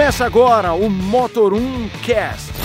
Começa agora o Motor 1 Cast.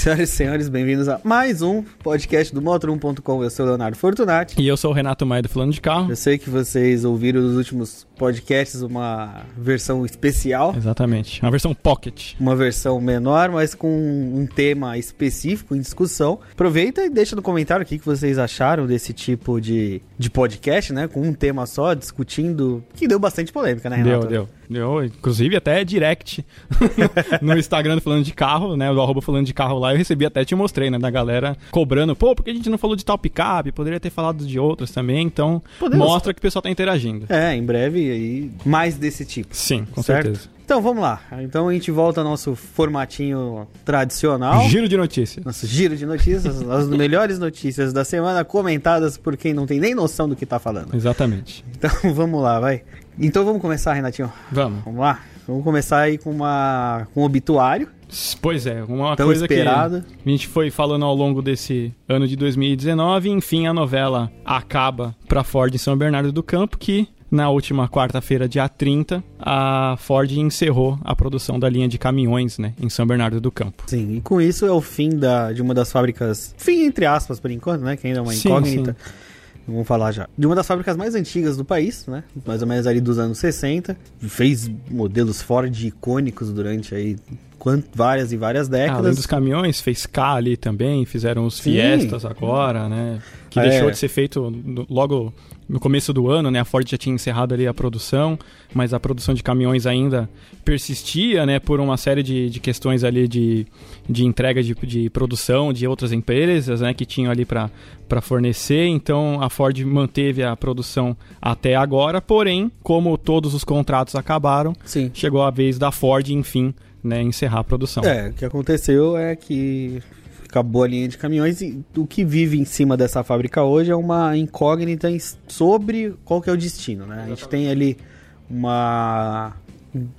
Senhoras e senhores, bem-vindos a mais um podcast do Motor1.com. Eu sou o Leonardo Fortunati. E eu sou o Renato Maia do Falando de Carro. Eu sei que vocês ouviram nos últimos podcasts uma versão especial. Exatamente, uma versão pocket. Uma versão menor, mas com um tema específico em discussão. Aproveita e deixa no comentário o que vocês acharam desse tipo de, de podcast, né? Com um tema só, discutindo, que deu bastante polêmica, né, Renato? Deu, deu. Deu, inclusive até direct no Instagram do Falando de Carro, né? Do arroba Falando de Carro lá, eu recebi até, te mostrei, né? Da galera cobrando, pô, por que a gente não falou de tal picape? Poderia ter falado de outras também, então Podemos. mostra que o pessoal tá interagindo. É, em breve aí mais desse tipo. Sim, com certo? certeza. Então vamos lá. Então a gente volta ao nosso formatinho tradicional. Giro de notícias. Nosso giro de notícias, as melhores notícias da semana comentadas por quem não tem nem noção do que tá falando. Exatamente. Então vamos lá, vai. Então vamos começar, Renatinho. Vamos. Vamos lá. Vamos começar aí com uma com um obituário. Pois é, uma Tão coisa esperada. que a gente foi falando ao longo desse ano de 2019, enfim, a novela acaba para Ford em São Bernardo do Campo, que na última quarta-feira, dia 30, a Ford encerrou a produção da linha de caminhões, né, em São Bernardo do Campo. Sim, e com isso é o fim da, de uma das fábricas, fim entre aspas por enquanto, né, que ainda é uma Sim, incógnita. Vamos falar já. De uma das fábricas mais antigas do país, né? Mais ou menos ali dos anos 60. Fez modelos Ford icônicos durante aí quant- várias e várias Além décadas. dos caminhões, fez K ali também, fizeram os Sim. Fiestas agora, né? Que É. deixou de ser feito logo no começo do ano, né? A Ford já tinha encerrado ali a produção, mas a produção de caminhões ainda persistia, né? Por uma série de, de questões ali de, de entrega de, de produção de outras empresas, né? Que tinham ali para fornecer. Então a Ford manteve a produção até agora, porém, como todos os contratos acabaram, Sim. chegou a vez da Ford, enfim, né? Encerrar a produção. É, o que aconteceu é que acabou a linha de caminhões e o que vive em cima dessa fábrica hoje é uma incógnita sobre qual que é o destino, né? A gente tem ali uma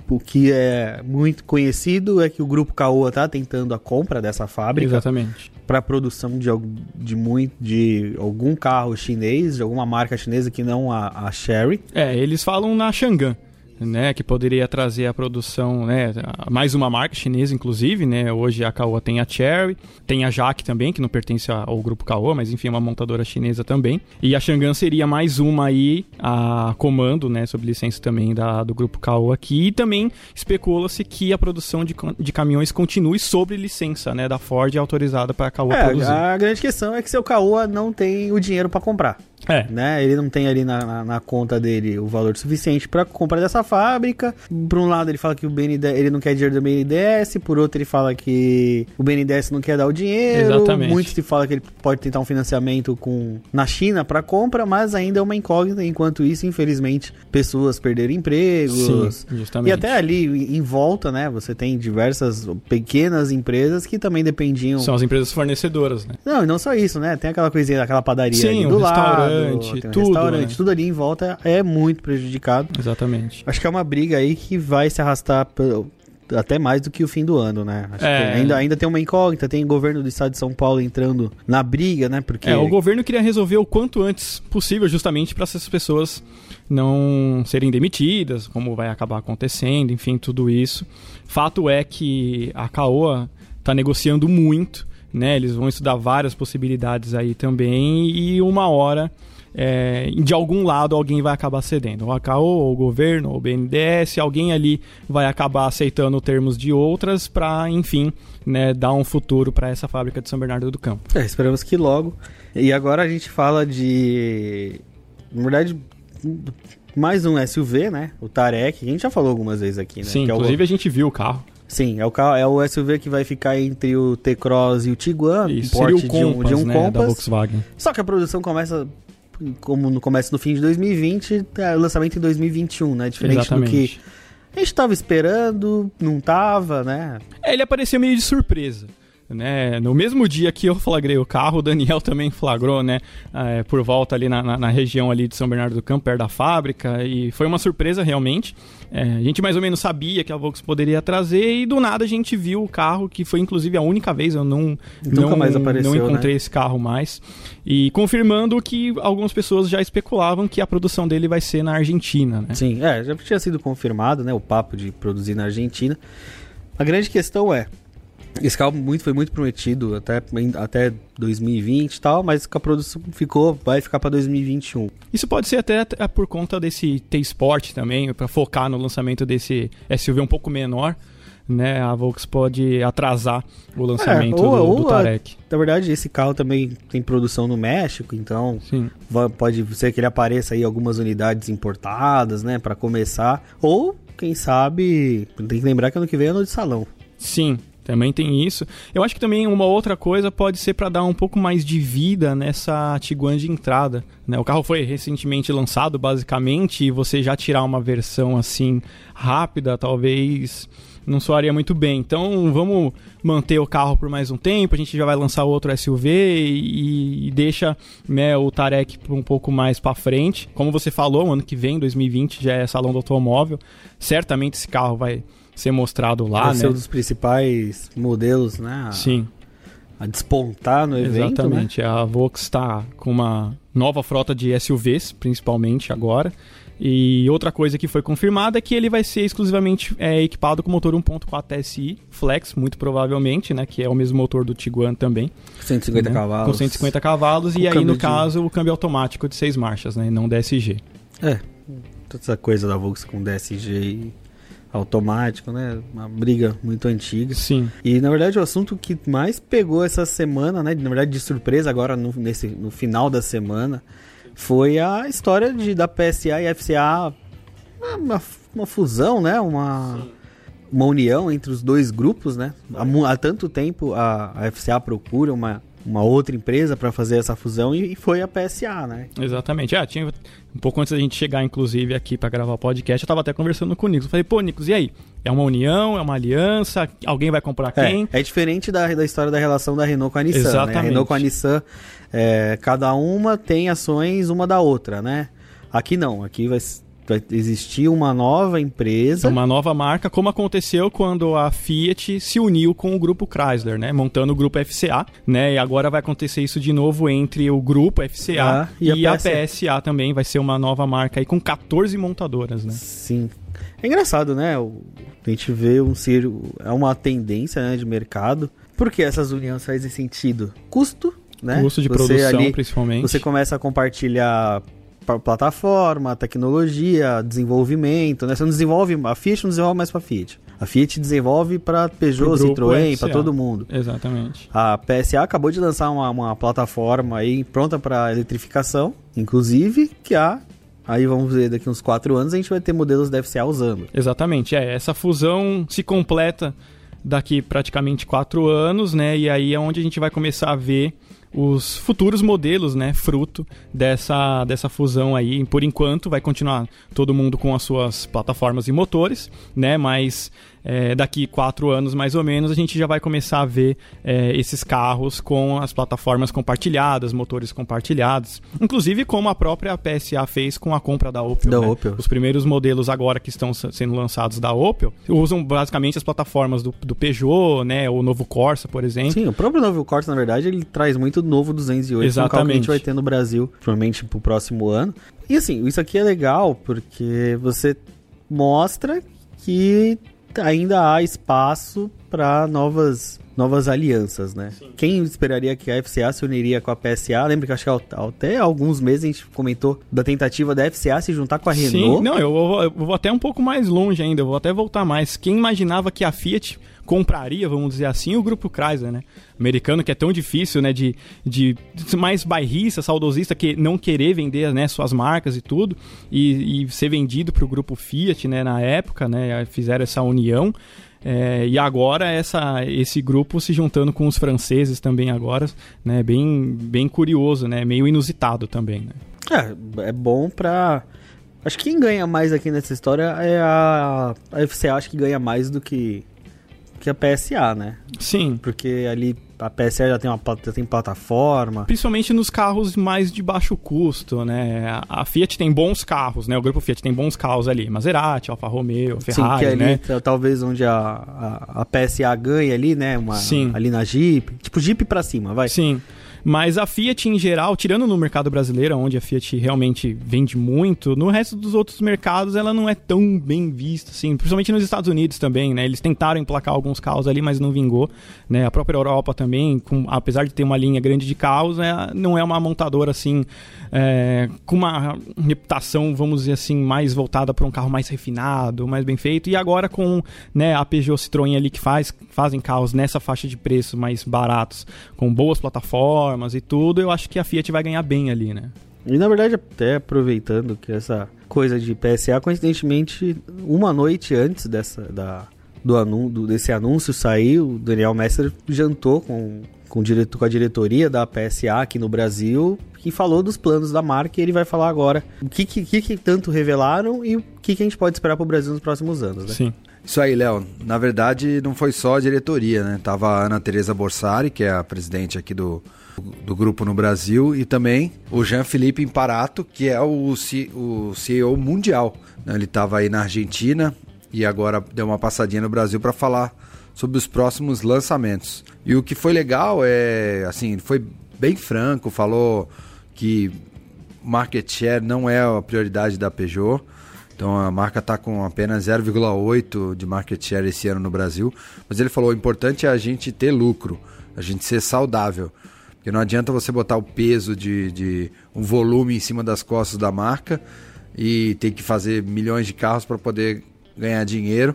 o que é muito conhecido é que o grupo Caoa tá tentando a compra dessa fábrica Exatamente. para produção de, de muito de algum carro chinês, de alguma marca chinesa que não a, a Sherry. É, eles falam na Xangan, né, que poderia trazer a produção, né, mais uma marca chinesa, inclusive, né, hoje a Caoa tem a Cherry, tem a Jaque também, que não pertence ao grupo Caoa, mas enfim, é uma montadora chinesa também, e a Xangan seria mais uma aí, a comando, né, sob licença também da, do grupo Caoa aqui, e também especula-se que a produção de, de caminhões continue sob licença, né, da Ford autorizada para a Caoa É, produzir. a grande questão é que seu Caoa não tem o dinheiro para comprar. É, né? Ele não tem ali na, na, na conta dele o valor suficiente para comprar dessa fábrica. Por um lado, ele fala que o BNDES, ele não quer dinheiro do BNDES, por outro, ele fala que o BNDES não quer dar o dinheiro. Exatamente. Muito se fala que ele pode tentar um financiamento com na China para compra, mas ainda é uma incógnita. Enquanto isso, infelizmente, pessoas perderam empregos. sim, justamente. E até ali em volta, né? Você tem diversas pequenas empresas que também dependiam. São as empresas fornecedoras, né? Não, e não só isso, né? Tem aquela coisinha, aquela padaria Sim, ali um do lado, restaurante, tudo, restaurante, né? tudo ali em volta é muito prejudicado. Exatamente. Acho que é uma briga aí que vai se arrastar pelo- até mais do que o fim do ano, né? Acho É. que ainda, ainda tem uma incógnita, tem o governo do estado de São Paulo entrando na briga, né? Porque É, o governo queria resolver o quanto antes possível, justamente para essas pessoas não serem demitidas, como vai acabar acontecendo, enfim, tudo isso. Fato é que a Caoa está negociando muito, né? Eles vão estudar várias possibilidades aí também e uma hora é, de algum lado alguém vai acabar cedendo. Ou a Caoa, ou o governo, ou o BNDES, alguém ali vai acabar aceitando termos de outras para, enfim, né, dar um futuro para essa fábrica de São Bernardo do Campo. É, esperamos que logo. E agora a gente fala de. Na verdade, mais um SUV, né? O Tarek, que a gente já falou algumas vezes aqui, né? Sim, Que é o- inclusive a gente viu o carro. Sim, é o, carro, é o SUV que vai ficar entre o T-Cross e o Tiguan, Isso, um seria o de um, Compass, de um né, da Compass. Volkswagen. Só que a produção começa, como no começa no fim de 2020, é, lançamento em 2021, né? Diferente do que Exatamente. a gente tava esperando, não tava, né? É, ele apareceu meio de surpresa. Né? No mesmo dia que eu flagrei o carro, o Daniel também flagrou, né? É, por volta ali na, na, na, região ali de São Bernardo do Campo, perto da fábrica, e foi uma surpresa realmente. É, a gente mais ou menos sabia que a Volkswagen poderia trazer e do nada a gente viu o carro, que foi inclusive a única vez, eu não, Nunca não, mais apareceu, não encontrei né? esse carro mais. E confirmando que algumas pessoas já especulavam que a produção dele vai ser na Argentina, né? Sim, é, já tinha sido confirmado, né, o papo de produzir na Argentina. A grande questão é, esse carro muito, foi muito prometido até, até 2020 e tal, mas a produção ficou, vai ficar para 2021. Isso pode ser até, por conta desse T-Sport também, para focar no lançamento desse SUV um pouco menor, né? A Volks pode atrasar o lançamento É, ou- do, ou do a- Tarek. Na verdade, esse carro também tem produção no México, então pode ser que ele apareça aí algumas unidades importadas, né, para começar. Ou, quem sabe, tem que lembrar que ano que vem é ano de salão. Sim, também tem isso. Eu acho que também uma outra coisa pode ser para dar um pouco mais de vida nessa Tiguan de entrada. Né? O carro foi recentemente lançado, basicamente, e você já tirar uma versão assim rápida, talvez não soaria muito bem. Então vamos manter o carro por mais um tempo. A gente já vai lançar outro SUV e, e deixa né, o Tarek um pouco mais para frente. Como você falou, ano que vem, 2020, já é salão do automóvel. Certamente esse carro vai ser mostrado lá, Vai né? ser um dos principais modelos, né, a, Sim, a despontar no evento, né? exatamente. A Vox está com uma nova frota de SUVs, principalmente agora. E outra coisa que foi confirmada é que ele vai ser exclusivamente é, equipado com motor 1.4 TSI Flex, muito provavelmente, né? Que é o mesmo motor do Tiguan também. 150 né, cavalos. Com 150 cavalos Com e aí, no de- caso, o câmbio automático de seis marchas, né? Não DSG. É, toda essa coisa da Volks com DSG e automático, né? Uma briga muito antiga. Sim, E na verdade o assunto que mais pegou essa semana, né? Na verdade de surpresa agora no, nesse, no final da semana, foi a história de, da PSA e FCA, uma, uma, fusão, né? Uma, uma união entre os dois grupos, né? Há, há tanto tempo a, a FCA procura uma, uma outra empresa para fazer essa fusão e, foi a PSA, né? exatamente. Ah, tinha um pouco antes da gente chegar, inclusive, aqui para gravar o podcast, eu tava até conversando com o Nicos. Eu falei, pô, Nicos, e aí? É uma união? É uma aliança? Alguém vai comprar quem? É, é diferente da, da história da relação da Renault com a Nissan. Né? A Exatamente. Renault com a Nissan, é, cada uma tem ações uma da outra, né? Aqui não, aqui vai, vai existir uma nova empresa. uma nova marca, como aconteceu quando a Fiat se uniu com o grupo Chrysler, né? Montando o grupo FCA, né? E agora vai acontecer isso de novo entre o grupo FCA Ah, e, e a a, PSA também. Vai ser uma nova marca aí com 14 montadoras, né? Sim. É engraçado, né? A gente vê um ser, é uma tendência né, de mercado. Por que essas uniões fazem sentido? Custo, né? Custo de Você produção, ali- principalmente. Você começa a compartilhar pa- plataforma, tecnologia, desenvolvimento, né? Você não desenvolve, a Fiat não desenvolve mais para Fiat. A Fiat desenvolve para Peugeot, Citroën, FCA. para todo mundo. Exatamente. A PSA acabou de lançar uma, uma plataforma aí pronta para eletrificação, inclusive que a aí vamos ver daqui uns quatro anos a gente vai ter modelos da FCA usando. Exatamente, é. Essa fusão se completa daqui praticamente quatro anos, né? E aí é onde a gente vai começar a ver os futuros modelos, né? Fruto dessa, dessa fusão aí. Por enquanto, vai continuar todo mundo com as suas plataformas e motores, né? Mas é, daqui quatro anos, mais ou menos, a gente já vai começar a ver é, esses carros com as plataformas compartilhadas, motores compartilhados. Inclusive, como a própria PSA fez com a compra da Opel. Da né? Opel. Os primeiros modelos agora que estão sendo lançados da Opel usam basicamente as plataformas do, do Peugeot, né? O novo Corsa, por exemplo. Sim, o próprio novo Corsa, na verdade, ele traz muito novo 208, que é um carro que a gente Exatamente. vai ter no Brasil, provavelmente pro próximo ano. E assim, isso aqui é legal porque você mostra que ainda há espaço para novas novas alianças, né? Quem esperaria que a FCA se uniria com a PSA? Lembra que acho que até alguns meses a gente comentou da tentativa da FCA se juntar com a Renault? Sim, não, eu vou, eu vou até um pouco mais longe ainda, eu vou até voltar mais. Quem imaginava que a Fiat compraria, vamos dizer assim, o grupo Chrysler, né? Americano que é tão difícil, né, de, de, mais bairrista, saudosista, que não querer vender, né, suas marcas e tudo, e, e ser vendido para o grupo Fiat, né, na época, né, fizeram essa união. É, e agora essa, esse grupo se juntando com os franceses também agora, né, bem, bem curioso, né, meio inusitado também, né. É, é bom pra. Acho que quem ganha mais aqui nessa história é a. A FCA, acho que ganha mais do que. que a PSA, né? Sim. Porque ali a PSA já tem, uma, já tem plataforma. Principalmente nos carros mais de baixo custo, né? A, Fiat tem bons carros, né? O grupo Fiat tem bons carros ali. Maserati, Alfa Romeo, Ferrari, Sim, que ali, né? talvez onde a, a, a, PSA ganha ali, né? Uma, Sim. Ali na Jeep. Tipo Jeep pra cima, vai. Sim. Mas a Fiat em geral, tirando no mercado brasileiro, onde a Fiat realmente vende muito, no resto dos outros mercados ela não é tão bem vista, assim, principalmente nos Estados Unidos também, né? Eles tentaram emplacar alguns carros ali, mas não vingou, né? A própria Europa também, com, apesar de ter uma linha grande de carros, é, não é uma montadora assim é, com uma reputação, vamos dizer assim, mais voltada para um carro mais refinado, mais bem feito. E agora com né, a Peugeot Citroën ali que faz, fazem carros nessa faixa de preço mais baratos, com boas plataformas e tudo, eu acho que a Fiat vai ganhar bem ali, né? E na verdade, até aproveitando que essa coisa de PSA, coincidentemente, uma noite antes dessa da, do anúncio, desse anúncio sair, o Daniel Messer jantou com, com, direto, com a diretoria da PSA aqui no Brasil que falou dos planos da marca e ele vai falar agora o que, que, que tanto revelaram e o que, que a gente pode esperar para o Brasil nos próximos anos, né? Sim. Isso aí, Léo. Na verdade, não foi só a diretoria, né? Tava a Ana Teresa Borsari, que é a presidente aqui do, do grupo no Brasil, e também o Jean-Philippe Imparato, que é o, C, o CEO mundial. Né? Ele estava aí na Argentina e agora deu uma passadinha no Brasil para falar sobre os próximos lançamentos. E o que foi legal é, assim, foi bem franco, falou que market share não é a prioridade da Peugeot. Então a marca está com apenas 0,8 de market share esse ano no Brasil. Mas ele falou: o importante é a gente ter lucro, a gente ser saudável. Porque não adianta você botar o peso de, de um volume em cima das costas da marca e ter que fazer milhões de carros para poder ganhar dinheiro.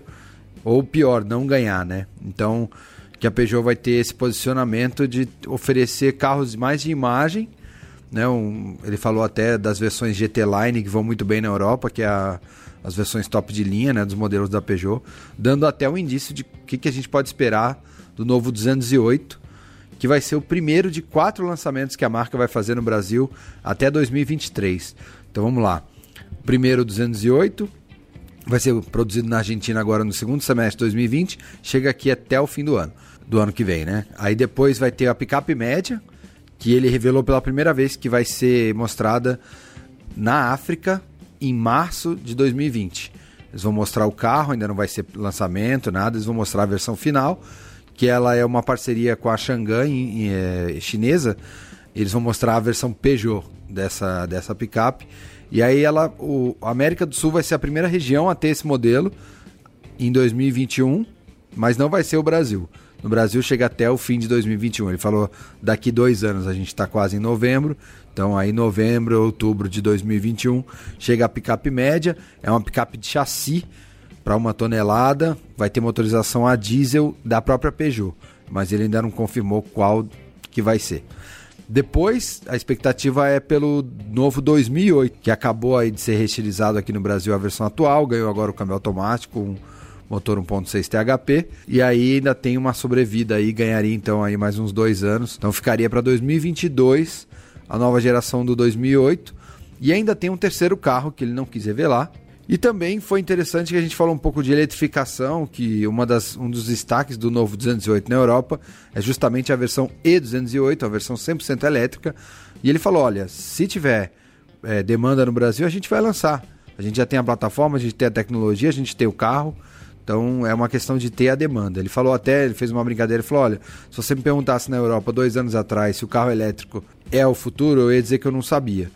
Ou pior, não ganhar, né? Então que a Peugeot vai ter esse posicionamento de oferecer carros mais de imagem né, um, ele falou até das versões GT Line que vão muito bem na Europa, que é a, as versões top de linha né, dos modelos da Peugeot, dando até um indício de o que, que a gente pode esperar do novo 208, que vai ser o primeiro de quatro lançamentos que a marca vai fazer no Brasil até 2023. Então vamos lá. O primeiro 208 vai ser produzido na Argentina agora no segundo semestre de 2020, chega aqui até o fim do ano, do ano que vem, né? Aí depois vai ter a picape média, que ele revelou pela primeira vez que vai ser mostrada na África em março de 2020. Eles vão mostrar o carro, ainda não vai ser lançamento, nada, eles vão mostrar a versão final, que ela é uma parceria com a Xangan é, chinesa. Eles vão mostrar a versão Peugeot dessa, dessa picape. E aí ela, o, a América do Sul vai ser a primeira região a ter esse modelo em 2021, mas não vai ser o Brasil no Brasil chega até o fim de 2021. Ele falou daqui dois anos, a gente está quase em novembro, então aí novembro, outubro de 2021 chega a picape média, é uma picape de chassi para uma tonelada, vai ter motorização a diesel da própria Peugeot, mas ele ainda não confirmou qual que vai ser. Depois, a expectativa é pelo novo 2008, que acabou aí de ser reestilizado aqui no Brasil a versão atual, ganhou agora o câmbio automático, um motor 1.6 THP, e aí ainda tem uma sobrevida aí, ganharia então aí mais uns dois anos, então ficaria para 2022 a nova geração do 2008, e ainda tem um terceiro carro que ele não quis revelar, e também foi interessante que a gente falou um pouco de eletrificação, que uma das, um dos destaques do novo 208 na Europa é justamente a versão E208, a versão 100% elétrica. E ele falou: olha, se tiver é, demanda no Brasil, a gente vai lançar. A gente já tem a plataforma, a gente tem a tecnologia, a gente tem o carro. Então é uma questão de ter a demanda. Ele falou até, ele fez uma brincadeira, ele falou: olha, se você me perguntasse na Europa dois anos atrás se o carro elétrico é o futuro, eu ia dizer que eu não sabia.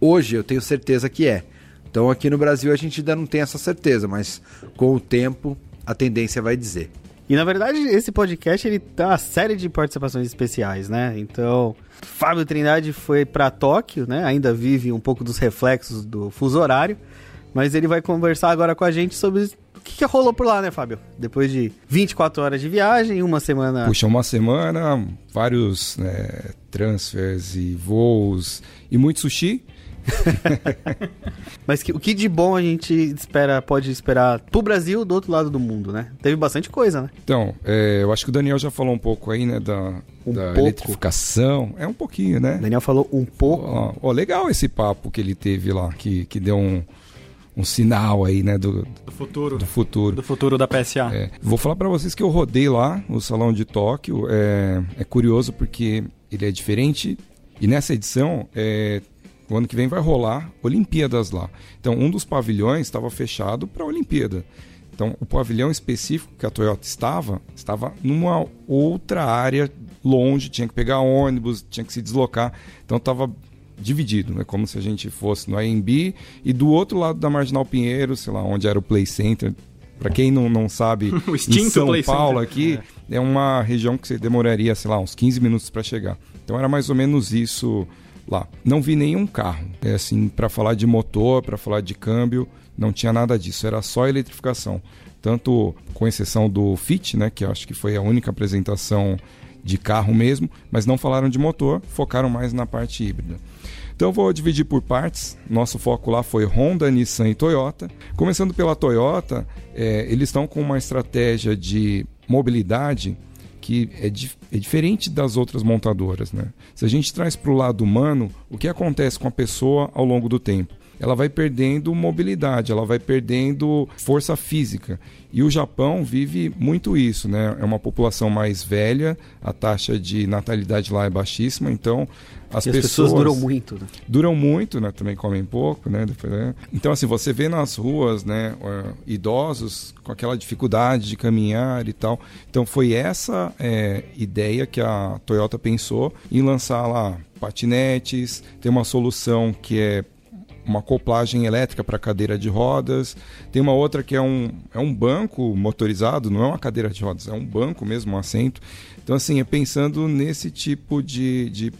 Hoje eu tenho certeza que é. Então aqui no Brasil a gente ainda não tem essa certeza, mas com o tempo a tendência vai dizer. E na verdade esse podcast ele tá uma série de participações especiais, né? Então Fábio Trindade foi para Tóquio, né? Ainda vive um pouco dos reflexos do fuso horário, mas ele vai conversar agora com a gente sobre o que, que rolou por lá, né, Fábio? Depois de 24 horas de viagem, uma semana. Puxa, uma semana, vários né, transfers e voos e muito sushi. Mas que, o que de bom a gente espera, pode esperar pro Brasil do outro lado do mundo, né? Teve bastante coisa, né? Então, é, eu acho que o Daniel já falou um pouco aí, né, da, um da eletrificação. É um pouquinho, né? Daniel falou um pouco. Ó, ó, legal esse papo que ele teve lá, que, que deu um, um sinal aí, né, do, Do futuro. do futuro. Do futuro da PSA. É, vou falar para vocês que eu rodei lá o Salão de Tóquio. É, é curioso porque ele é diferente. E nessa edição, é, o ano que vem vai rolar Olimpíadas lá. Então, um dos pavilhões estava fechado para a Olimpíada. Então, o pavilhão específico que a Toyota estava, estava numa outra área longe, tinha que pegar ônibus, tinha que se deslocar. Então, estava dividido, né? Como se a gente fosse no AMB e do outro lado da Marginal Pinheiro, sei lá, onde era o Play Center. Para quem não, não sabe, em São Play Paulo Center. aqui é. uma região que você demoraria, sei lá, uns 15 minutos para chegar. Então era mais ou menos isso lá. Não vi nenhum carro, é assim, para falar de motor, para falar de câmbio, não tinha nada disso, era só eletrificação. Tanto com exceção do Fit, né, que acho que foi a única apresentação de carro mesmo, mas não falaram de motor, focaram mais na parte híbrida. Então vou dividir por partes. Nosso foco lá foi Honda, Nissan e Toyota. Começando pela Toyota, é, eles estão com uma estratégia de mobilidade que é, dif é, diferente das outras montadoras. Né? Se a gente traz para o lado humano, o que acontece com a pessoa ao longo do tempo? Ela vai perdendo mobilidade, ela vai perdendo força física. E o Japão vive muito isso, né? É uma população mais velha, a taxa de natalidade lá é baixíssima, então as, E as pessoas, pessoas duram muito, né? duram muito, né? Também comem pouco, né? Né? Então, assim, você vê nas ruas, né? idosos com aquela dificuldade de caminhar e tal. Então, foi essa eh, ideia que a Toyota pensou em lançar lá patinetes, tem uma solução que é uma acoplagem elétrica para cadeira de rodas. Tem uma outra que é um, é um banco motorizado, não é uma cadeira de rodas, é um banco mesmo, um assento. Então, assim, é pensando nesse tipo de, de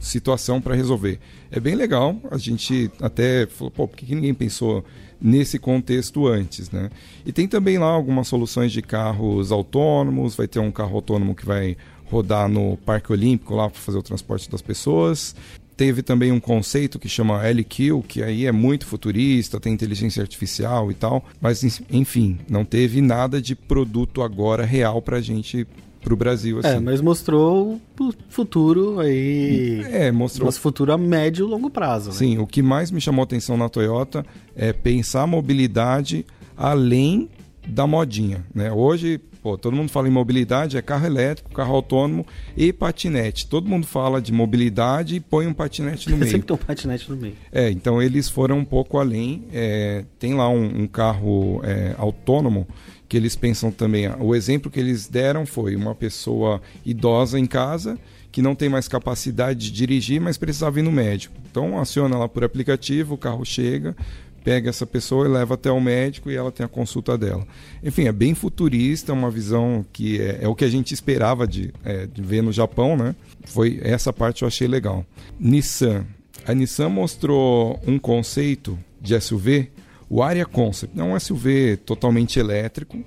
situação para resolver. É bem legal, a gente até falou, pô, por que ninguém pensou nesse contexto antes, né? E tem também lá algumas soluções de carros autônomos, vai ter um carro autônomo que vai rodar no Parque Olímpico lá para fazer o transporte das pessoas. Teve também um conceito que chama LQ, que aí é muito futurista, tem inteligência artificial e tal, mas enfim, não teve nada de produto agora real pra gente pro Brasil assim. É, mas mostrou o futuro aí. É, mostrou Nosso futuro a médio e longo prazo. Né? Sim, o que mais me chamou a atenção na Toyota é pensar a mobilidade além da modinha. Né? Hoje, pô, todo mundo fala em mobilidade, é carro elétrico, carro autônomo e patinete. Todo mundo fala de mobilidade e põe um patinete no meio. Sempre tem um patinete no meio. É, então eles foram um pouco além. É, tem lá um, um carro é, autônomo que eles pensam também. O exemplo que eles deram foi uma pessoa idosa em casa que não tem mais capacidade de dirigir, mas precisava ir no médico. Então aciona lá por aplicativo, o carro chega, pega essa pessoa e leva até o médico e ela tem a consulta dela. Enfim, é bem futurista, uma visão que é, é o que a gente esperava de, é, de ver no Japão, né? Foi essa parte eu achei legal. Nissan. A Nissan mostrou um conceito de SUV, o Aria Concept. É um SUV totalmente elétrico.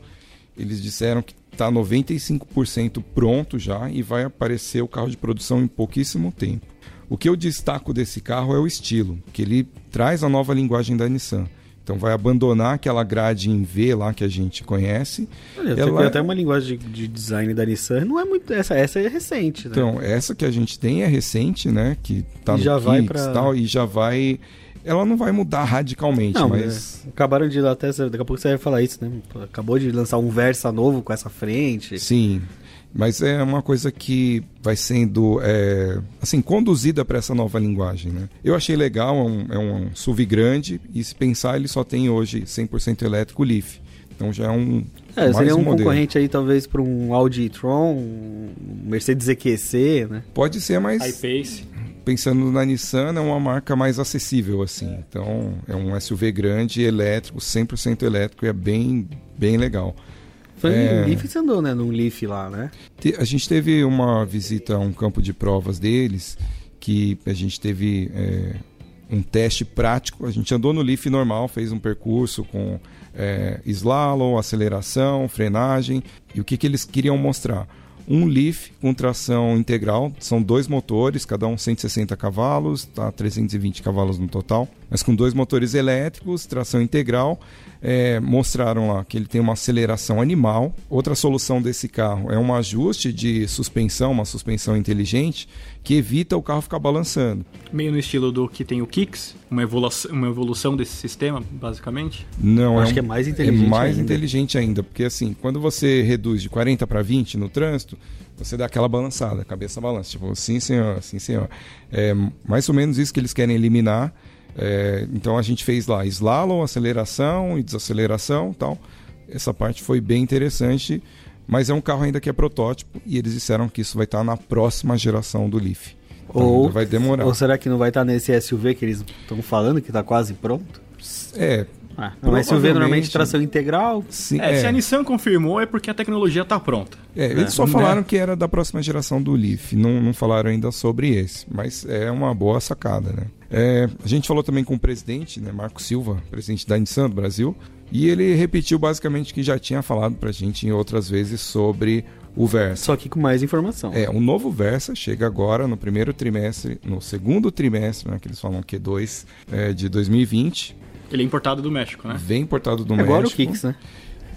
Eles disseram que está 95% pronto já e vai aparecer o carro de produção em pouquíssimo tempo. O que eu destaco desse carro é o estilo, que ele traz a nova linguagem da Nissan. Então vai abandonar aquela grade em V lá que a gente conhece. Olha, Ela- tem até uma linguagem de, de design da Nissan. Não é muito. Essa, essa é recente, né? Então, essa que a gente tem é recente, né? Que tá E no já vai Kicks pra- e tal, e já vai. Ela não vai mudar radicalmente, Não, mas. é, acabaram de até. Daqui a pouco você vai falar isso, né? Acabou de lançar um Versa novo com essa frente. Sim. Mas é uma coisa que vai sendo é, assim conduzida para essa nova linguagem, né? Eu achei legal, é um, é um SUV grande e se pensar ele só tem hoje 100% elétrico Leaf. Então já é um É, mais seria um modelo. concorrente aí, talvez, para um Audi e-tron, um Mercedes EQC, né? Pode ser, mas iPace. pensando na Nissan, é uma marca mais acessível assim. Então é um SUV grande, elétrico, 100% elétrico e é bem bem legal. Foi É. Leaf, você andou, né? Num Leaf lá, né? A gente teve uma visita a um campo de provas deles, que a gente teve é, um teste prático. A gente andou no Leaf normal, fez um percurso com é, slalom, aceleração, frenagem. E o que, que eles queriam mostrar? Um Leaf com tração integral, são dois motores, cada um 160 cavalos, tá 320 cavalos no total. Mas com dois motores elétricos, tração integral. É, mostraram lá que ele tem uma aceleração animal. Outra solução desse carro é um ajuste de suspensão, uma suspensão inteligente, que evita o carro ficar balançando. Meio no estilo do que tem o Kicks, uma evolução, uma evolução desse sistema, basicamente? Não, Eu é acho um- que é mais inteligente É mais ainda. inteligente ainda, porque assim, quando você reduz de 40 para 20 no trânsito, você dá aquela balançada, a cabeça balança, tipo, sim senhor, sim senhor. É mais ou menos isso que eles querem eliminar. É, então a gente fez lá slalom, aceleração e desaceleração, tal. Essa parte foi bem interessante, mas é um carro ainda que é protótipo e eles disseram que isso vai estar na próxima geração do Leaf. Então Ou, vai demorar. ou será que não vai estar nesse SUV que eles estão falando que está quase pronto? É, Ah, um SUV normalmente tração integral. sim, É, se é. a Nissan confirmou é porque a tecnologia está pronta. É, eles só Né? falaram que era da próxima geração do Leaf, não, não falaram ainda sobre esse, mas é uma boa sacada, né? É, a gente falou também com o presidente, né, Marco Silva, presidente da Nissan do Brasil, e ele repetiu basicamente o que já tinha falado pra gente em outras vezes sobre o Versa. Só que com mais informação. É, o novo Versa chega agora no primeiro trimestre, no segundo trimestre, né, que eles falam Q2 é, de 2020, Ele é importado do México, né? vem importado do Agora o México. Kicks, né?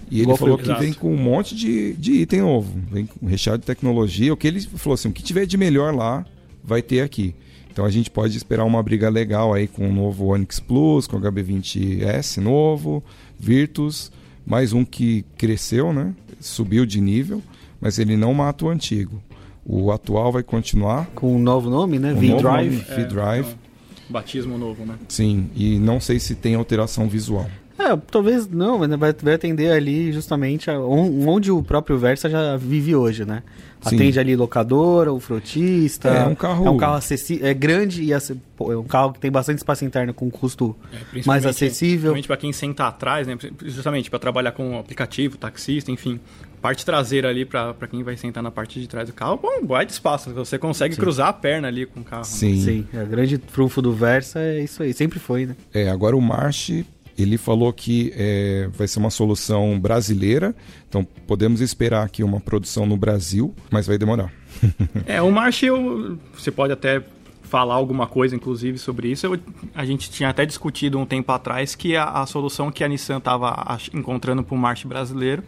E ele Igual falou que vem com um monte de, de item novo, vem com recheado de tecnologia. O que ele falou assim, o que tiver de melhor lá, vai ter aqui. Então a gente pode esperar uma briga legal aí com o novo Onix Plus, com o HB20S novo, Virtus, mais um que cresceu, né? Subiu de nível, mas ele não mata o antigo. O atual vai continuar. Com um novo nome, né? novo V-Drive. nome, V-Drive. Batismo novo, né? Sim, e não sei se tem alteração visual. É, talvez não, mas vai, vai atender ali justamente a- on- onde o próprio Versa já vive hoje, né? Sim. Atende ali locadora, o frotista. É, um carro- É um carro acessível. É grande e ace- pô, é um carro que tem bastante espaço interno com custo É, mais acessível. Principalmente para quem senta atrás, né? Justamente para trabalhar com aplicativo, taxista, enfim. Parte traseira ali para quem vai sentar na parte de trás do carro, bom, vai de espaço. Você consegue cruzar a perna ali com o carro. né? Sim. Sim, é, o grande trunfo do Versa é isso aí, sempre foi, né? É, agora o March, ele falou que é, vai ser uma solução brasileira, então podemos esperar aqui uma produção no Brasil, mas vai demorar. É, o March, eu- você pode até falar alguma coisa, inclusive, sobre isso. Eu- a gente tinha até discutido um tempo atrás que a, a solução que a Nissan estava encontrando para o March brasileiro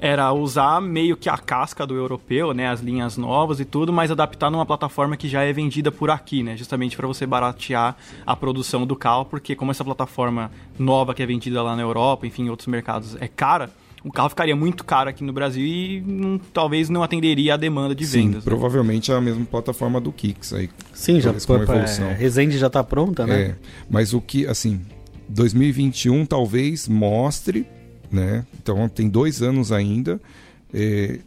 era usar meio que a casca do europeu, né, as linhas novas e tudo, mas adaptar numa plataforma que já é vendida por aqui, né, justamente para você baratear a produção do carro, porque como essa plataforma nova que é vendida lá na Europa, enfim, em outros mercados é cara, o carro ficaria muito caro aqui no Brasil e não- talvez não atenderia a demanda de Sim, vendas. né? provavelmente é a mesma plataforma do Kicks aí. Sim, já pô, evolução. é, Resende já tá pronta, né? É, mas o que, assim, 2021 talvez mostre, né? Então tem dois anos ainda. É,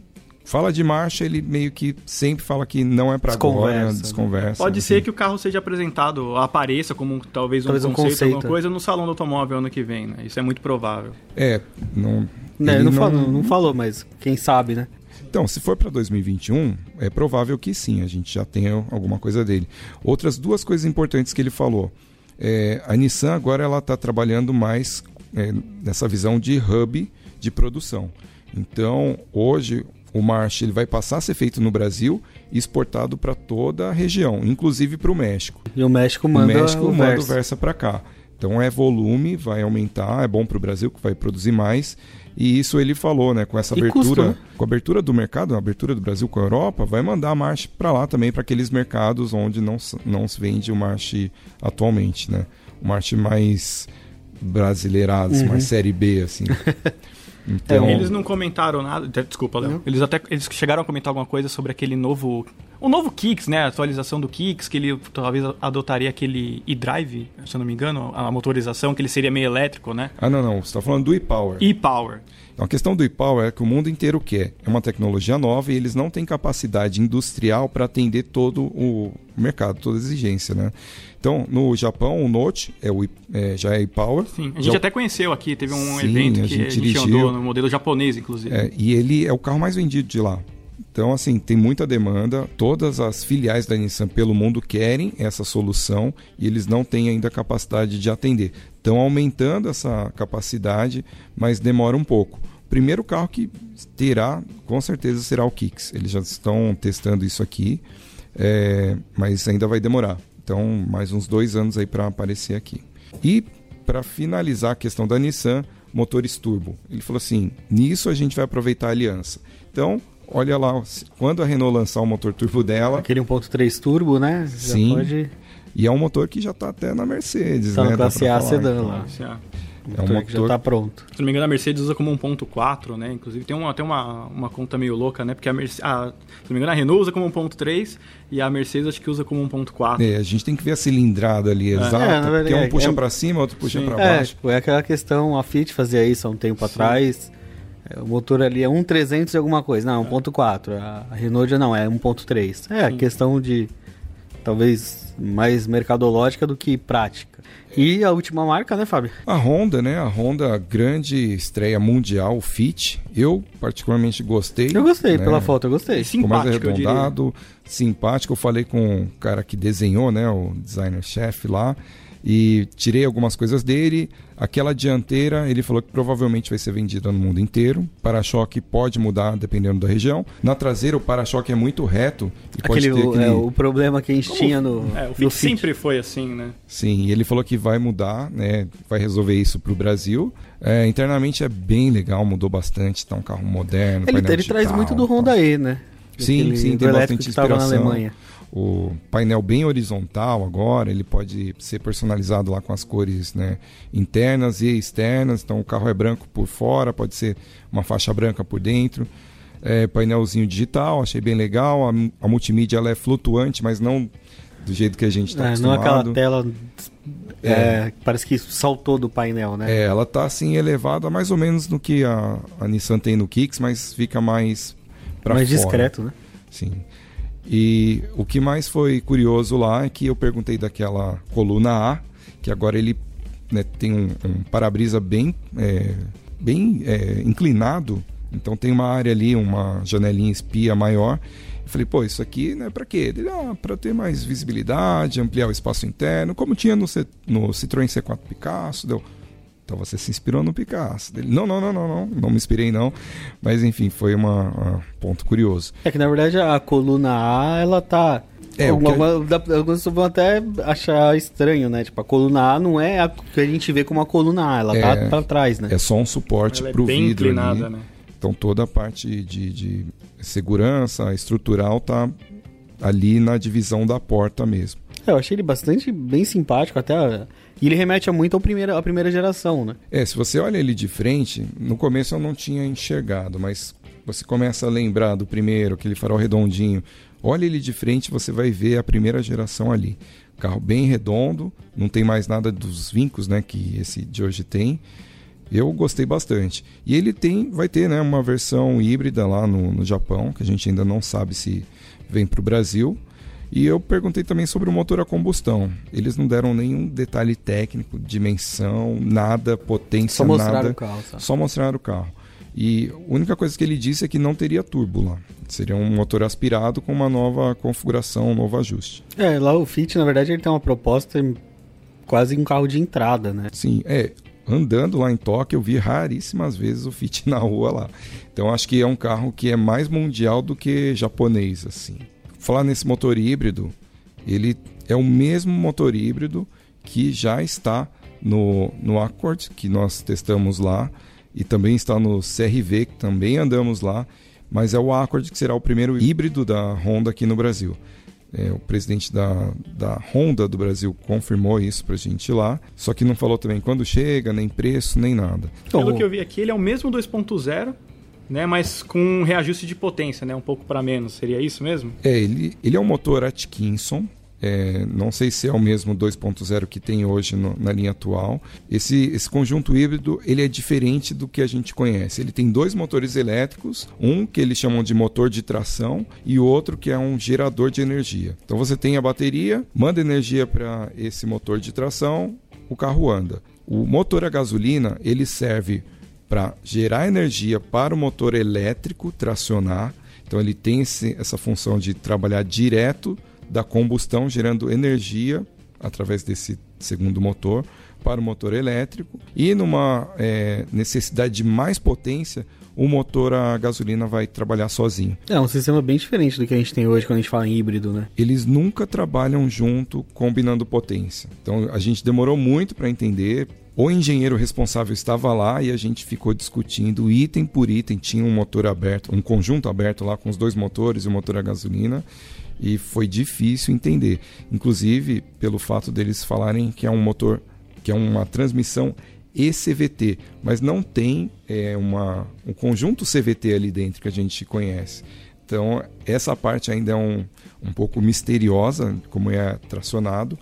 fala de marcha, ele meio que sempre fala que não é para agora, Desconversa, né? Pode enfim. ser que o carro seja apresentado, apareça como talvez um, Talvez um conceito, conceito, alguma coisa no salão do automóvel ano que vem, né? Isso é muito provável. É, não. Né, ele não, Falou, não falou, mas quem sabe, né? Então, se for para 2021, é provável que sim, a gente já tenha alguma coisa dele. Outras duas coisas importantes que ele falou. É, a Nissan agora ela está trabalhando mais é, nessa visão de hub de produção. Então, hoje o March ele vai passar a ser feito no Brasil e exportado para toda a região, inclusive para o México. E o México O manda México o manda Versa. o Versa para cá. Então é volume, vai aumentar, é bom para o Brasil que vai produzir mais. E isso ele falou, né? Com essa E abertura, custo, né? com a abertura do mercado, a abertura do Brasil com a Europa, vai mandar a marcha para lá também para aqueles mercados onde não, se- não se vende o marche atualmente, né? O marche mais brasileirado, Uhum. mais série B, assim. Então, Eles não comentaram nada. Desculpa, Léo. Eles até eles chegaram a comentar alguma coisa sobre aquele novo. O novo Kicks, né? A atualização do Kicks, que ele talvez adotaria aquele e-drive, se eu não me engano, a motorização, que ele seria meio elétrico, né? Ah, não, não. Você está falando do e-Power. E-Power. Então, a questão do e-Power é que o mundo inteiro quer. É uma tecnologia nova e eles não têm capacidade industrial para atender todo o mercado, toda a exigência, né? Então, no Japão, o Note é o, é, já é e-Power. Sim, a Já gente o- até conheceu aqui, teve um Sim, evento a que gente a gente dirigiu. andou no modelo japonês, inclusive. É, e ele é o carro mais vendido de lá. Então, assim, tem muita demanda. Todas as filiais da Nissan pelo mundo querem essa solução e eles não têm ainda capacidade de atender. Estão aumentando essa capacidade, mas demora um pouco. O primeiro carro que terá, com certeza, será o Kicks. Eles já estão testando isso aqui, é, mas ainda vai demorar. Então, mais uns dois anos aí para aparecer aqui. E para finalizar a questão da Nissan, motores turbo. Ele falou assim: nisso a gente vai aproveitar a aliança. Então, olha lá, quando a Renault lançar o motor turbo dela. Aquele 1.3 turbo, né? Já sim. Pode... E é um motor que já está até na Mercedes, tá né? Na classe A sedã então. lá. É um motor que já está pronto. Se não me engano, a Mercedes usa como 1.4, né? Inclusive tem uma, tem uma, uma conta meio louca, né? Porque a Mercedes. Ah, se não me engano, a Renault usa como 1.3 e a Mercedes acho que usa como 1.4. É, a gente tem que ver a cilindrada ali, é. exata. É, verdade, porque um puxa é, para cima, outro puxa para é, baixo. Tipo, é aquela questão, a Fiat fazia isso há um tempo Sim. atrás. É, o motor ali é 1.300 e alguma coisa. Não, 1.4. A Renault já não, é 1.3. É, Sim. questão de talvez mais mercadológica do que prática. E a última marca, né, Fábio? A Honda, né? A Honda, grande estreia mundial, Fit. Eu particularmente gostei. Eu gostei, né? pela foto, eu gostei. Ficou mais arredondado, simpático. Eu falei com o cara que desenhou, né? O designer-chefe lá e tirei algumas coisas dele. Aquela dianteira, ele falou que provavelmente vai ser vendida no mundo inteiro. Para-choque pode mudar dependendo da região. Na traseira, o para-choque é muito reto. E aquele, pode ter aquele... É, o problema que a gente Como? tinha no. É, o Fit sempre foi assim, né? Sim, e ele falou que vai mudar, né? Vai resolver isso para o Brasil. É, internamente é bem legal, mudou bastante. Tá um carro moderno. Ele, ele traz muito do Honda E, né? Sim, Aquele sim, tem bastante inspiração. na Alemanha o painel bem horizontal agora, ele pode ser personalizado lá com as cores né, internas e externas. Então o carro é branco por fora, pode ser uma faixa branca por dentro. É, painelzinho digital, achei bem legal. A, a multimídia ela é flutuante, mas não do jeito que a gente está é, acostumado. Não aquela tela é, é, parece que saltou do painel, né? É, ela está assim elevada mais ou menos no que a, a Nissan tem no Kicks, mas fica mais para Mais discreto, né? Sim. E o que mais foi curioso lá é que eu perguntei daquela coluna A, que agora ele né, tem um, um para-brisa bem, é, bem é, inclinado, então tem uma área ali, uma janelinha espia maior. Eu falei, pô, isso aqui né, para quê? Ele, ah, para ter mais visibilidade, ampliar o espaço interno, como tinha no, C, no Citroën C4 Picasso. Deu, então você se inspirou no Picasso. Ele, não, não, não, não, não, não me inspirei não. Mas enfim, foi um ponto curioso. É que na verdade a coluna A, ela tá é, Alguma, que... Algumas pessoas vão até achar estranho, né? Tipo, a coluna A não é a que a gente vê como a coluna A, ela tá é, tá para trás, né? É só um suporte para o é vidro inclinada, ali. Né? Então toda a parte de, de segurança estrutural tá ali na divisão da porta mesmo. É, eu achei ele bastante bem simpático, até e ele remete a muito ao primeira, à primeira geração, né? É, se você olha ele de frente, no começo eu não tinha enxergado, mas você começa a lembrar do primeiro, aquele farol redondinho. Olha ele de frente, você vai ver a primeira geração ali. Carro bem redondo, não tem mais nada dos vincos, né, que esse de hoje tem. Eu gostei bastante. E ele tem, vai ter, né, uma versão híbrida lá no, no Japão, que a gente ainda não sabe se vem para o Brasil. E eu perguntei também sobre o motor a combustão. Eles não deram nenhum detalhe técnico, dimensão, nada, potência, só mostraram nada. O carro, tá? Só mostraram o carro. E a única coisa que ele disse é que não teria turbo lá. Seria um motor aspirado com uma nova configuração, um novo ajuste. É, lá o Fit, na verdade, ele tem uma proposta quase um carro de entrada, né? Sim, é. Andando lá em Tóquio, eu vi raríssimas vezes o Fit na rua lá. Então acho que é um carro que é mais mundial do que japonês, assim. Falar nesse motor híbrido, ele é o mesmo motor híbrido que já está no, no Accord, que nós testamos lá, e também está no CRV, que também andamos lá, mas é o Accord que será o primeiro híbrido da Honda aqui no Brasil. É, o presidente da, da Honda do Brasil confirmou isso para a gente lá, só que não falou também quando chega, nem preço, nem nada. Pelo então, que eu vi aqui, ele é o mesmo 2.0, né, mas com um reajuste de potência, né, um pouco para menos. Seria isso mesmo? É, ele, ele é um motor Atkinson. É, não sei se é o mesmo 2.0 que tem hoje no, na linha atual. Esse, esse conjunto híbrido ele é diferente do que a gente conhece. Ele tem dois motores elétricos, um que eles chamam de motor de tração e outro que é um gerador de energia. Então você tem a bateria, manda energia para esse motor de tração, o carro anda. O motor a gasolina ele serve para gerar energia para o motor elétrico tracionar. Então ele tem esse, essa função de trabalhar direto da combustão, gerando energia através desse segundo motor para o motor elétrico. E numa é, necessidade de mais potência, o motor a gasolina vai trabalhar sozinho. É um sistema bem diferente do que a gente tem hoje quando a gente fala em híbrido, né? Eles nunca trabalham junto combinando potência. Então a gente demorou muito para entender. O engenheiro responsável estava lá e a gente ficou discutindo item por item. Tinha um motor aberto, um conjunto aberto lá com os dois motores e o motor a gasolina e foi difícil entender. Inclusive pelo fato deles falarem que é um motor, que é uma transmissão ECVT, mas não tem é, uma, um conjunto CVT ali dentro que a gente conhece. Então, essa parte ainda é um, um pouco misteriosa, como é tracionado,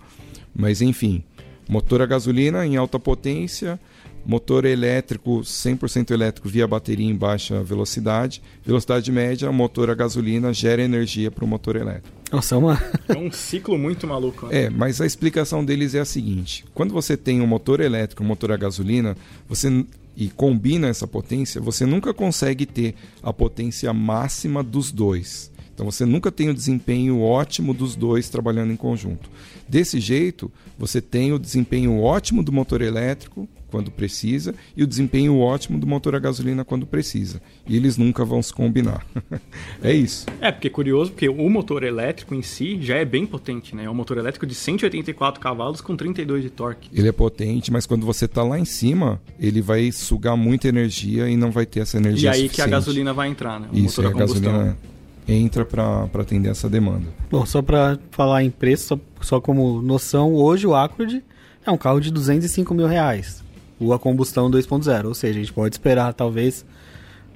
mas enfim, motor a gasolina em alta potência, motor elétrico 100% elétrico via bateria em baixa velocidade, velocidade média, motor a gasolina gera energia para o motor elétrico. Nossa, é uma. É um ciclo muito maluco. Né? É, mas a explicação deles é a seguinte: quando você tem um motor elétrico, um motor a gasolina, você e combina essa potência, você nunca consegue ter a potência máxima dos dois. Então você nunca tem o desempenho ótimo dos dois trabalhando em conjunto. Desse jeito, você tem o desempenho ótimo do motor elétrico quando precisa e o desempenho ótimo do motor a gasolina quando precisa. E eles nunca vão se combinar. é isso. É, porque é curioso, porque o motor elétrico em si já é bem potente, né? É um motor elétrico de 184 cavalos com 32 de torque. Ele é potente, mas quando você está lá em cima, ele vai sugar muita energia e não vai ter essa energia E aí suficiente. que a gasolina vai entrar, né? O Isso, motor a a combustão. gasolina entra para atender essa demanda. Bom, só pra falar em preço, só, só como noção, hoje o Accord é um carro de 205 mil reais. O a combustão 2.0, ou seja, a gente pode esperar talvez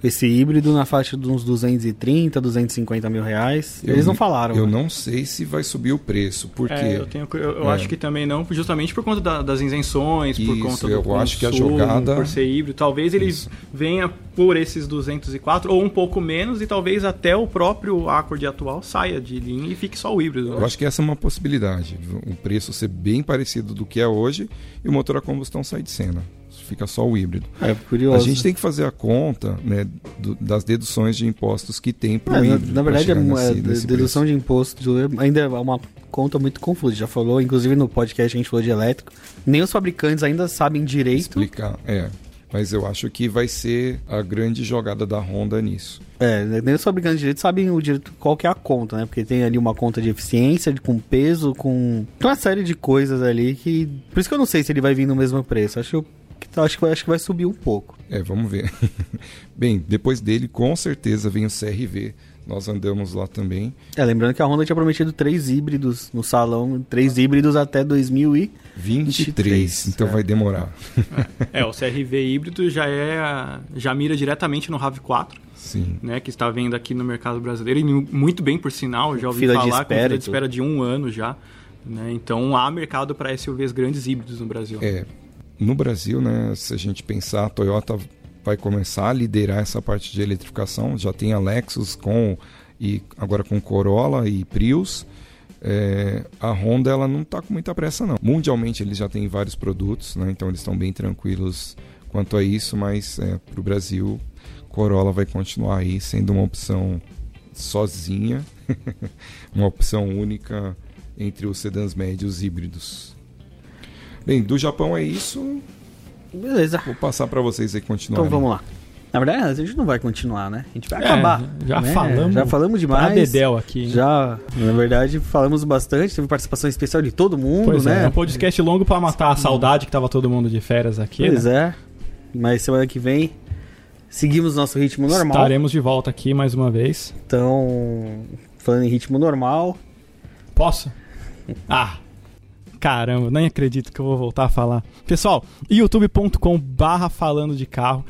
esse híbrido na faixa de uns 230, 250 mil reais. Eu Eles não falaram. Eu né? não sei se vai subir o preço, porque É, eu, tenho, eu, eu É. acho que também não, justamente por conta da- das isenções, por Isso, conta do eu acho que a consumo, jogada- por ser híbrido. Talvez ele venha por esses 204 ou um pouco menos e talvez até o próprio Accord atual saia de linha e fique só o híbrido. né? eu acho que essa é uma possibilidade. O preço ser bem parecido do que é hoje e o motor a combustão sair de cena. Fica só o híbrido. É curioso. A gente tem que fazer a conta né, do- das deduções de impostos que tem para É, o híbrido. na verdade, é, nesse- é, nesse dedução preço. de imposto ainda é uma conta muito confusa. Já falou, inclusive no podcast a gente falou de elétrico. Nem os fabricantes ainda sabem direito. Explicar, é. Mas eu acho que vai ser a grande jogada da Honda nisso. É, nem os fabricantes de direito sabem o direito qual que é a conta, né? Porque tem ali uma conta de eficiência, de- com peso, com uma série de coisas ali que. Por isso que eu não sei se ele vai vir no mesmo preço. Acho que, acho que, vai- acho que vai subir um pouco. É, vamos ver. Bem, depois dele, com certeza, vem o CRV. Nós andamos lá também. É, lembrando que a Honda tinha prometido três híbridos no salão, três híbridos até 2000 e 23, 23, então é. vai demorar. É, o CRV híbrido já é já mira diretamente no RAV4, Sim. né, que está vendo aqui no mercado brasileiro e mu- muito bem por sinal, já ouvi Fila de falar com espera fila de espera de um ano já, né? Então há mercado para SUVs grandes híbridos no Brasil. É, no Brasil, né, se a gente pensar, a Toyota vai começar a liderar essa parte de eletrificação. Já tem a Lexus com e agora com Corolla e Prius. É, a Honda ela não está com muita pressa não. Mundialmente eles já têm vários produtos, né, então eles estão bem tranquilos quanto a isso, mas para o Brasil Corolla vai continuar aí sendo uma opção sozinha, uma opção única entre os sedãs médios híbridos. Bem, do Japão é isso. Beleza. Vou passar para vocês aí continuar. Então vamos lá. Na verdade, a gente não vai continuar, né? A gente vai É, acabar. já né? falamos Já falamos demais. Dedel aqui. hein? Já, na verdade, falamos bastante. Teve participação especial de todo mundo, Pois é, né? é um podcast longo pra matar a saudade que tava todo mundo de férias aqui. Pois né? é. Mas semana que vem seguimos nosso ritmo normal. Estaremos de volta aqui mais uma vez. Então, falando em ritmo normal, Posso? Ah, caramba, nem acredito que eu vou voltar a falar. Pessoal, youtube.com barra falando de carro.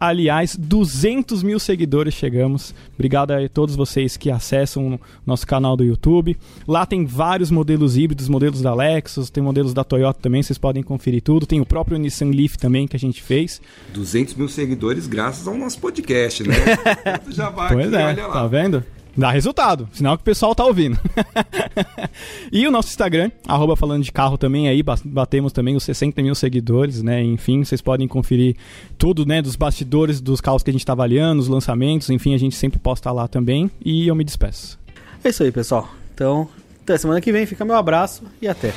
Aliás, 200 mil seguidores chegamos. Obrigado a todos vocês que acessam o nosso canal do YouTube. Lá tem vários modelos híbridos, modelos da Lexus, tem modelos da Toyota também, vocês podem conferir tudo. Tem o próprio Nissan Leaf também que a gente fez. 200 mil seguidores graças ao nosso podcast, né? Já vai Pois é, tá vendo? Dá resultado, sinal que o pessoal tá ouvindo. e o nosso Instagram, arroba falando de carro também, aí ba- batemos também os 60 mil seguidores, né? Enfim, vocês podem conferir tudo, né? Dos bastidores dos carros que a gente tá avaliando, os lançamentos, enfim, a gente sempre posta lá também. E eu me despeço. é isso aí, pessoal. Então, até semana que vem. Fica meu abraço e até.